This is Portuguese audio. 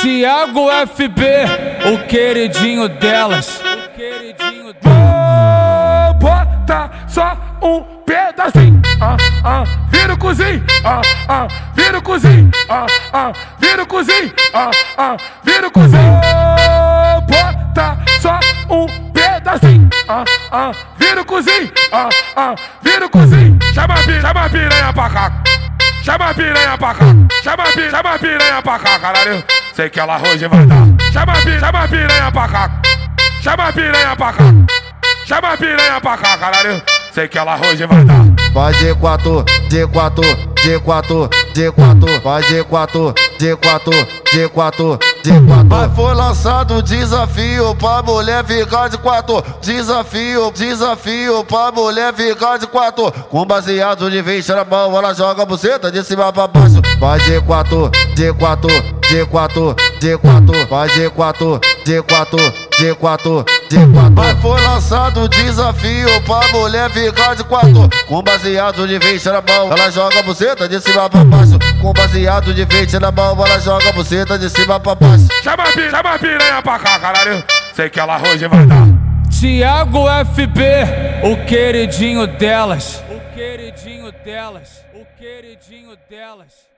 Tiago FB, o queridinho delas. Botar só um pedacinho. Ah, ah, vira o cozinho. Ah, ah, vira o cozinho. Ah, ah, vira o cozinho. Ah, ah, vira o cozinho. Vou botar só um pedacinho. Ah, ah, vira o cozinho. Ah, ah, vira o cozinho. Chama a chama a piranha pra cá. Chama a piranha pra cá. Chama a piranha, chama a piranha pra cá, caralho. Sei que ela hoje vai dar. Chama a piranha, chama a piranha pra cá. Chama a piranha pra cá. Chama a piranha pra cá, caralho. Sei que ela hoje vai dar. Vai D4, D4, D4, D4, vai D4, D4, D4, D4. Mas foi lançado desafio pra mulher ficar de quatro. Desafio, desafio pra mulher ficar de quatro. Com baseado de 20 na mão, ela joga a buceta de cima pra baixo. Vai D4, D4, D4, D4, vai D4, D4, D4, D4. Mas foi lançado desafio pra mulher ficar de quatro. Com baseado de 20 na mão, ela joga a buceta de cima pra baixo. Com baseado de 20 na mão, ela joga a buceta de cima pra baixo. Chama a piranha, chama a piranha pra cá, caralho. Sei que ela hoje vai dar. Tiago FB, o queridinho delas. O queridinho delas. O queridinho delas.